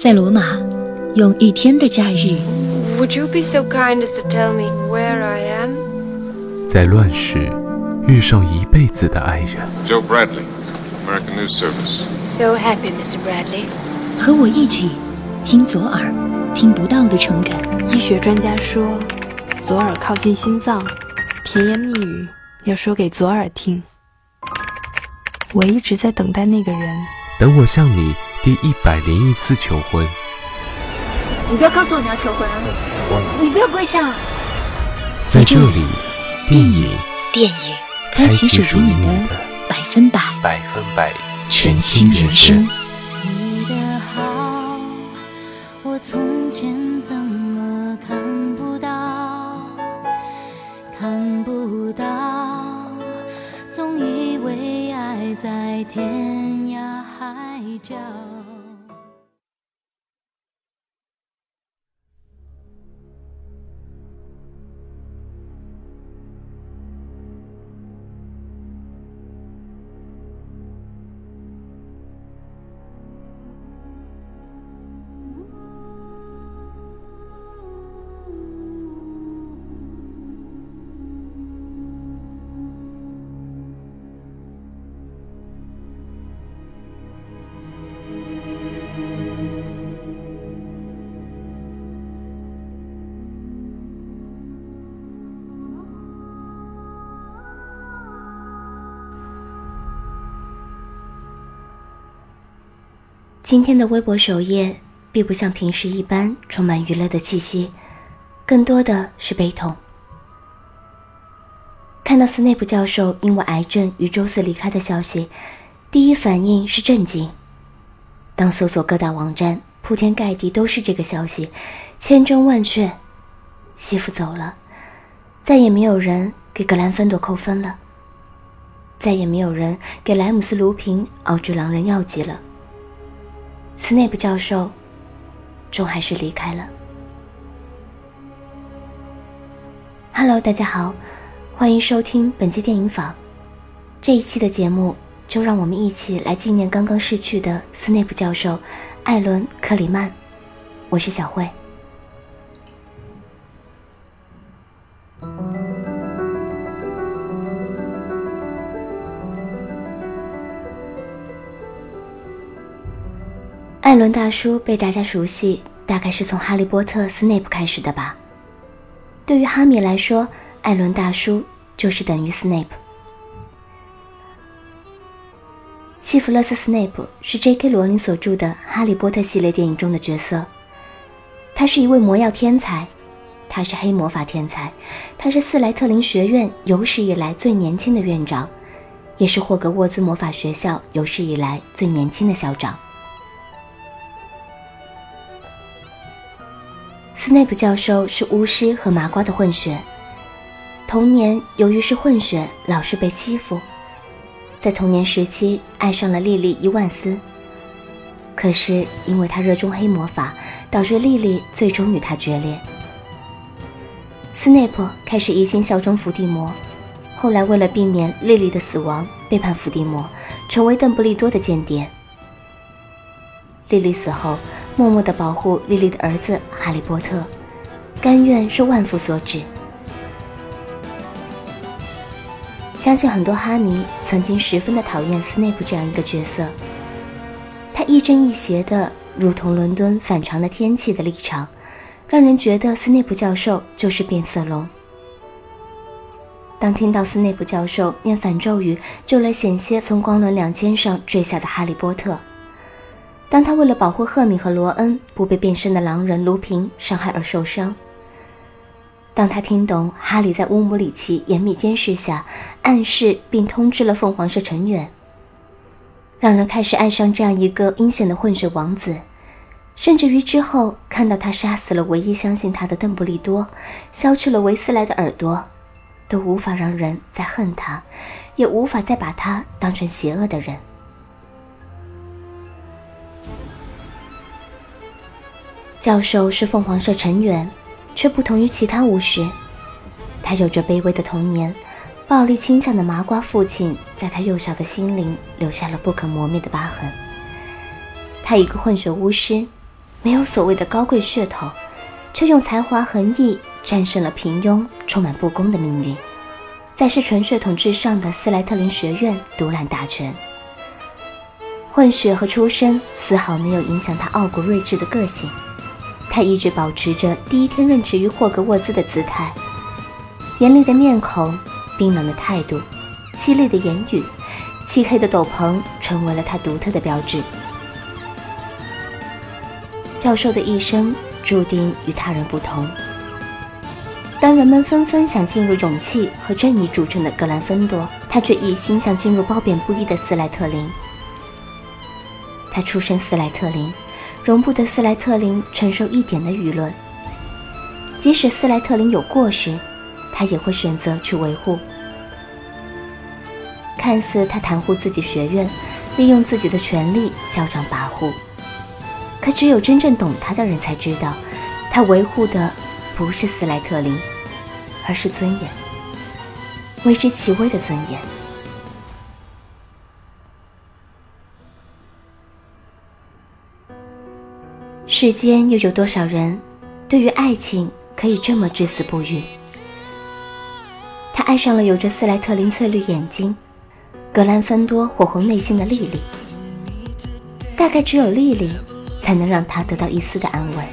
在罗马，用一天的假日，Would you be so kind as to tell me where I am? 在乱世遇上一辈子的爱人，Joe Bradley, American News Service. So happy, Mr. Bradley. 和我一起听左耳听不到的诚恳。医学专家说，左耳靠近心脏，甜言蜜语要说给左耳听。我一直在等待那个人，等我向你第一百零一次求婚，你不要告诉我你要求婚啊！你不要跪下！在这里，电影电影开启属于你的百分百百分百全新人生。你的好，我从前怎么看不到？看不到，总以为爱在天涯海角。今天的微博首页并不像平时一般充满娱乐的气息，更多的是悲痛。看到斯内普教授因为癌症于周四离开的消息，第一反应是震惊。当搜索各大网站，铺天盖地都是这个消息，千真万确，媳妇走了，再也没有人给格兰芬多扣分了，再也没有人给莱姆斯·卢平熬制狼人药剂了。斯内普教授终还是离开了。Hello，大家好，欢迎收听本期电影坊。这一期的节目，就让我们一起来纪念刚刚逝去的斯内普教授艾伦·克里曼。我是小慧。艾伦大叔被大家熟悉，大概是从《哈利波特》斯内普开始的吧。对于哈米来说，艾伦大叔就是等于斯内普。西弗勒斯·斯内普是 J.K. 罗琳所著的《哈利波特》系列电影中的角色。他是一位魔药天才，他是黑魔法天才，他是斯莱特林学院有史以来最年轻的院长，也是霍格沃兹魔法学校有史以来最年轻的校长。斯内普教授是巫师和麻瓜的混血，童年由于是混血，老是被欺负。在童年时期，爱上了莉莉伊万斯。可是因为他热衷黑魔法，导致莉莉最终与他决裂。斯内普开始一心效忠伏地魔，后来为了避免莉莉的死亡，背叛伏地魔，成为邓布利多的间谍。莉莉死后，默默地保护莉莉的儿子哈利波特，甘愿受万夫所指。相信很多哈迷曾经十分的讨厌斯内普这样一个角色，他亦正亦邪的，如同伦敦反常的天气的立场，让人觉得斯内普教授就是变色龙。当听到斯内普教授念反咒语救了险些从光轮两肩上坠下的哈利波特，当他为了保护赫敏和罗恩不被变身的狼人卢平伤害而受伤，当他听懂哈利在乌姆里奇严密监视下暗示并通知了凤凰社成员，让人开始爱上这样一个阴险的混血王子，甚至于之后看到他杀死了唯一相信他的邓布利多，削去了维斯莱的耳朵，都无法让人再恨他，也无法再把他当成邪恶的人。教授是凤凰社成员，却不同于其他巫师。他有着卑微的童年，暴力倾向的麻瓜父亲在他幼小的心灵留下了不可磨灭的疤痕。他一个混血巫师，没有所谓的高贵血统，却用才华横溢战胜了平庸、充满不公的命运，在是纯血统至上的斯莱特林学院独揽大权。混血和出身丝毫没有影响他傲骨睿智的个性，他一直保持着第一天任职于霍格沃兹的姿态，严厉的面孔，冰冷的态度，犀利的言语，漆黑的斗篷成为了他独特的标志。教授的一生注定与他人不同。当人们纷纷想进入勇气和正义著称的格兰芬多，他却一心想进入褒贬不一的斯莱特林。他出身斯莱特林，容不得斯莱特林承受一点的舆论。即使斯莱特林有过失，他也会选择去维护。看似他袒护自己学院，利用自己的权力嚣张跋扈，可只有真正懂他的人才知道，他维护的不是斯莱特林，而是尊严，微之其微的尊严。世间又有多少人，对于爱情可以这么至死不渝？他爱上了有着斯莱特林翠绿眼睛、格兰芬多火红内心的莉莉。大概只有莉莉，才能让他得到一丝的安慰；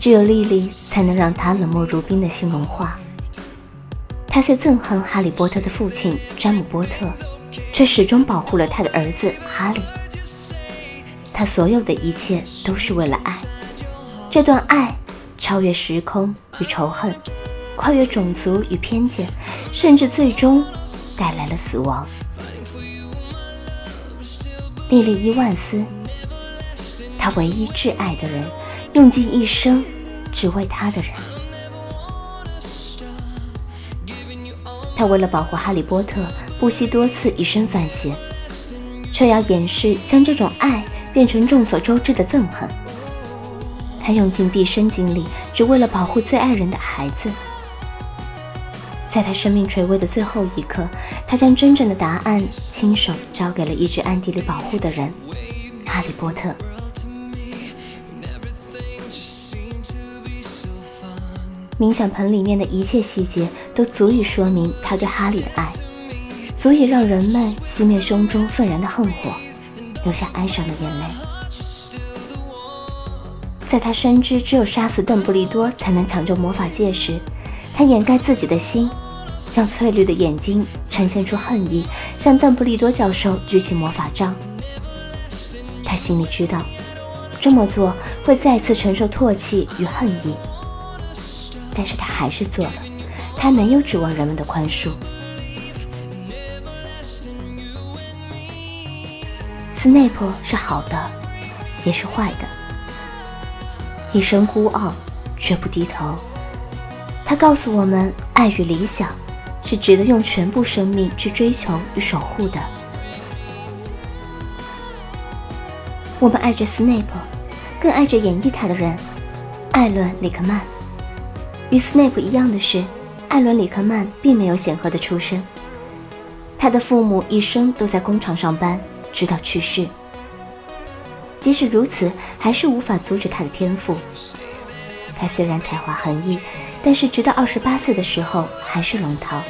只有莉莉，才能让他冷漠如冰的心融化。他虽憎恨哈利波特的父亲詹姆波特，却始终保护了他的儿子哈利。他所有的一切都是为了爱，这段爱超越时空与仇恨，跨越种族与偏见，甚至最终带来了死亡。莉莉伊万斯，他唯一挚爱的人，用尽一生只为他的人。他为了保护哈利波特，不惜多次以身犯险，却要掩饰将这种爱。变成众所周知的憎恨。他用尽毕生精力，只为了保护最爱人的孩子。在他生命垂危的最后一刻，他将真正的答案亲手交给了一直暗地里保护的人——哈利波特。冥想盆里面的一切细节都足以说明他对哈利的爱，足以让人们熄灭胸中愤然的恨火。流下哀伤的眼泪。在他深知只有杀死邓布利多才能抢救魔法界时，他掩盖自己的心，让翠绿的眼睛呈现出恨意，向邓布利多教授举起魔法杖。他心里知道，这么做会再次承受唾弃与恨意，但是他还是做了。他没有指望人们的宽恕。斯内普是好的，也是坏的。一生孤傲，绝不低头。他告诉我们，爱与理想是值得用全部生命去追求与守护的。我们爱着斯内普，更爱着演绎他的人——艾伦·里克曼。与斯内普一样的是，艾伦·里克曼并没有显赫的出身，他的父母一生都在工厂上班。直到去世，即使如此，还是无法阻止他的天赋。他虽然才华横溢，但是直到二十八岁的时候还是龙套。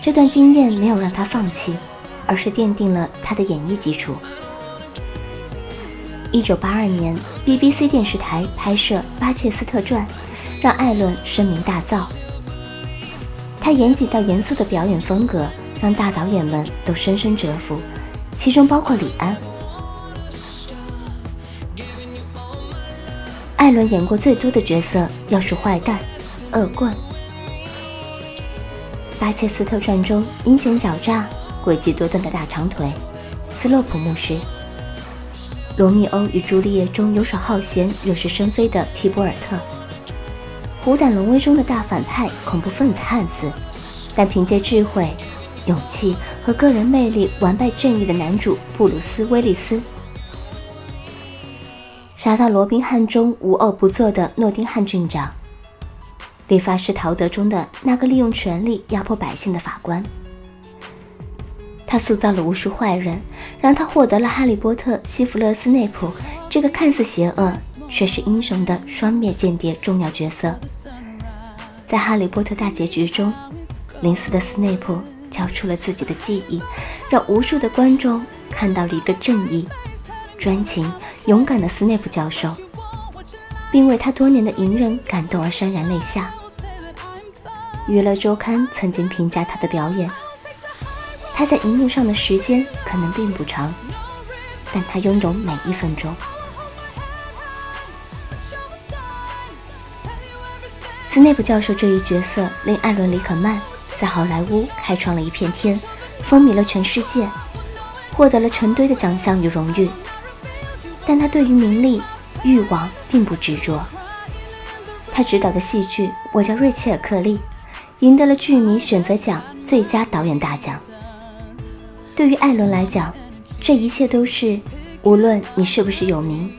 这段经验没有让他放弃，而是奠定了他的演艺基础。一九八二年，BBC 电视台拍摄《巴切斯特传》，让艾伦声名大噪。他严谨到严肃的表演风格，让大导演们都深深折服。其中包括李安。艾伦演过最多的角色要数坏蛋、恶棍。《巴切斯特传》中阴险狡诈、诡计多端的大长腿斯洛普牧师，《罗密欧与朱丽叶》中游手好闲、惹是生非的提博尔特，《虎胆龙威》中的大反派恐怖分子汉斯，但凭借智慧。勇气和个人魅力完败正义的男主布鲁斯·威利斯，杀到罗宾汉中无恶不作的诺丁汉郡长，理发师陶德中的那个利用权力压迫百姓的法官。他塑造了无数坏人，让他获得了哈利波特、西弗勒斯内普这这个看似邪恶却是英雄的双面间谍重要角色。在《哈利波特》大结局中，临死的斯内普交出了自己的记忆，让无数的观众看到了一个正义、专情、勇敢的斯内普教授，并为他多年的隐忍感动而潸然泪下。娱乐周刊曾经评价他的表演：他在荧幕上的时间可能并不长，但他拥有每一分钟。斯内普教授这一角色令艾伦·里肯曼在好莱坞开创了一片天，风靡了全世界，获得了成堆的奖项与荣誉。但他对于名利、欲望并不执着。他执导的戏剧《我叫瑞切尔·克利》赢得了剧迷选择奖最佳导演大奖。对于艾伦来讲，这一切都是，无论你是不是有名，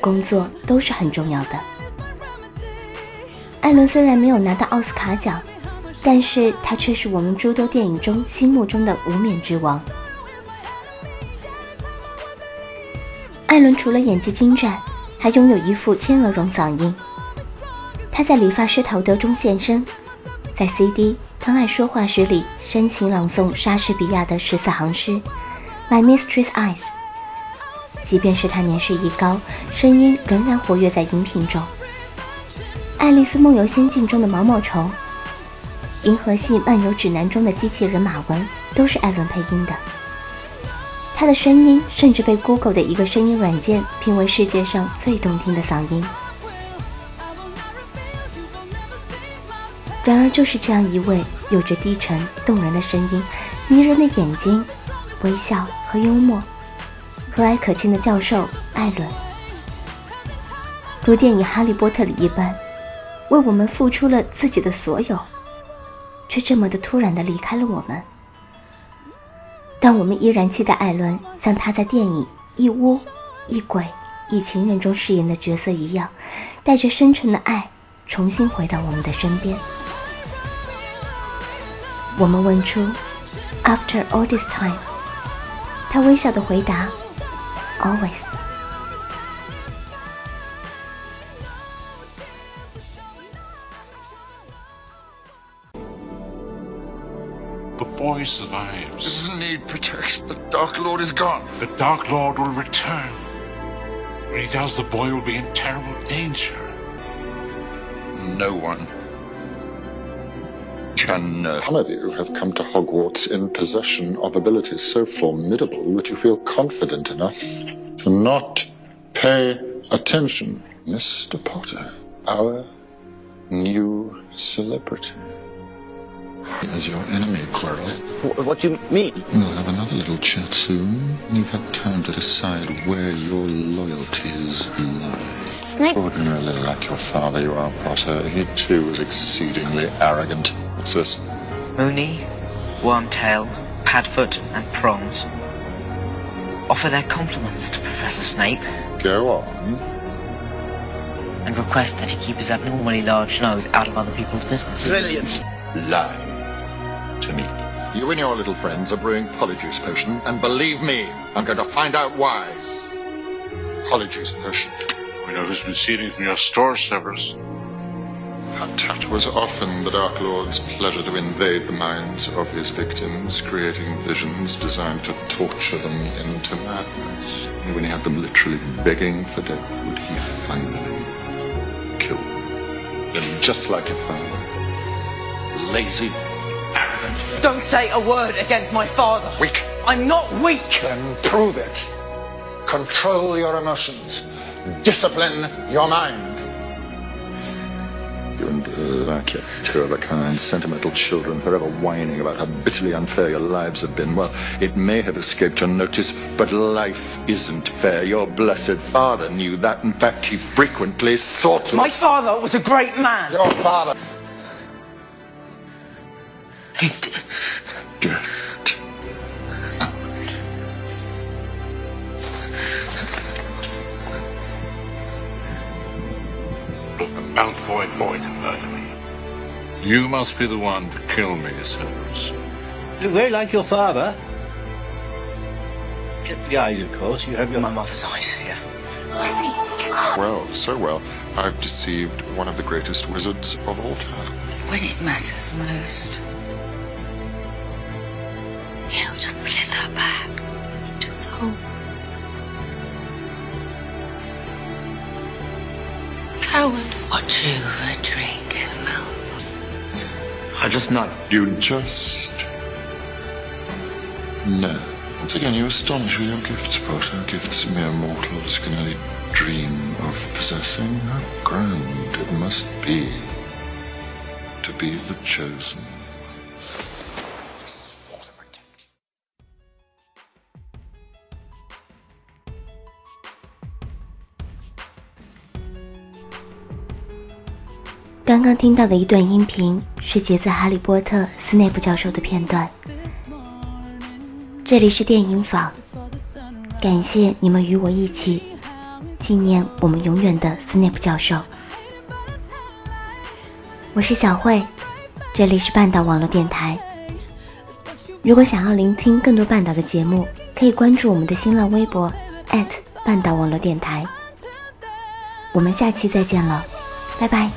工作都是很重要的。艾伦虽然没有拿到奥斯卡奖，但是他却是我们诸多电影中心目中的无冕之王。艾伦除了演技精湛，还拥有一副天鹅绒嗓音。他在《理发师陶德》中现身，在 CD《当爱说话时》里深情朗诵莎士比亚的十四行诗《My Mistress Eyes》。即便是他年事已高，声音仍然活跃在荧屏中。《爱丽丝梦游仙境》中的毛毛虫，《银河系漫游指南》中的机器人马文都是艾伦配音的。他的声音甚至被 Google 的一个声音软件评为世界上最动听的嗓音。然而，就是这样一位有着低沉动人的声音、迷人的眼睛、微笑和幽默、和蔼可亲的教授艾伦，如电影《哈利波特》里一般。为我们付出了自己的所有，却这么的突然的离开了我们。但我们依然期待艾伦像他在电影《一屋一鬼一情人》中饰演的角色一样，带着深沉的爱重新回到我们的身边。我们问出：“After all this time？” 他微笑的回答：“Always。” Boy survives. Doesn't need protection. The Dark Lord is gone. The Dark Lord will return. When he does, the boy will be in terrible danger. No one can know. Some of you have come to Hogwarts in possession of abilities so formidable that you feel confident enough to not pay attention. Mr. Potter, our new celebrity. As your enemy, Quirrell. What do you mean? We'll have another little chat soon. You've had time to decide where your loyalties lie. Snape. Ordinarily like your father, you are, Potter. He too is exceedingly arrogant. What's this? Mooney, Wormtail, Padfoot, and Prongs offer their compliments to Professor Snape. Go on. And request that he keep his abnormally large nose out of other people's business. Brilliant. Lie to me. You and your little friends are brewing polyjuice potion, and believe me, I'm going to find out why. Polyjuice potion. We know who's been stealing from your store, Severus. It was often the Dark Lord's pleasure to invade the minds of his victims, creating visions designed to torture them into madness. And when he had them literally begging for death, would he finally kill them? Then, just like a father, lazy, arrogant. Don't say a word against my father. Weak. I'm not weak. Then prove it. Control your emotions. Discipline your mind. You and Lakia, two of a kind, sentimental children, forever whining about how bitterly unfair your lives have been. Well, it may have escaped your notice, but life isn't fair. Your blessed father knew that. In fact, he frequently sought to. My father was a great man. Your father. Get Look, the Malfoy boy to murder me. You must be the one to kill me, Severus. Look very like your father. Except the eyes, of course. You have your... My mother's eyes, yeah. Well, so well, I've deceived one of the greatest wizards of all time. When it matters most, back into the hole. Coward. Watch over Drake, Mal. I just not. You just. No. Once again, you astonish with your gifts, Potter. Gifts mere mortals can only dream of possessing. How grand it must be to be the chosen. 刚听到的一段音频是节自《哈利波特》斯内普教授的片段。这里是电影坊，感谢你们与我一起纪念我们永远的斯内普教授。我是小慧，这里是半岛网络电台。如果想要聆听更多半岛的节目，可以关注我们的新浪微博半岛网络电台。我们下期再见了，拜拜。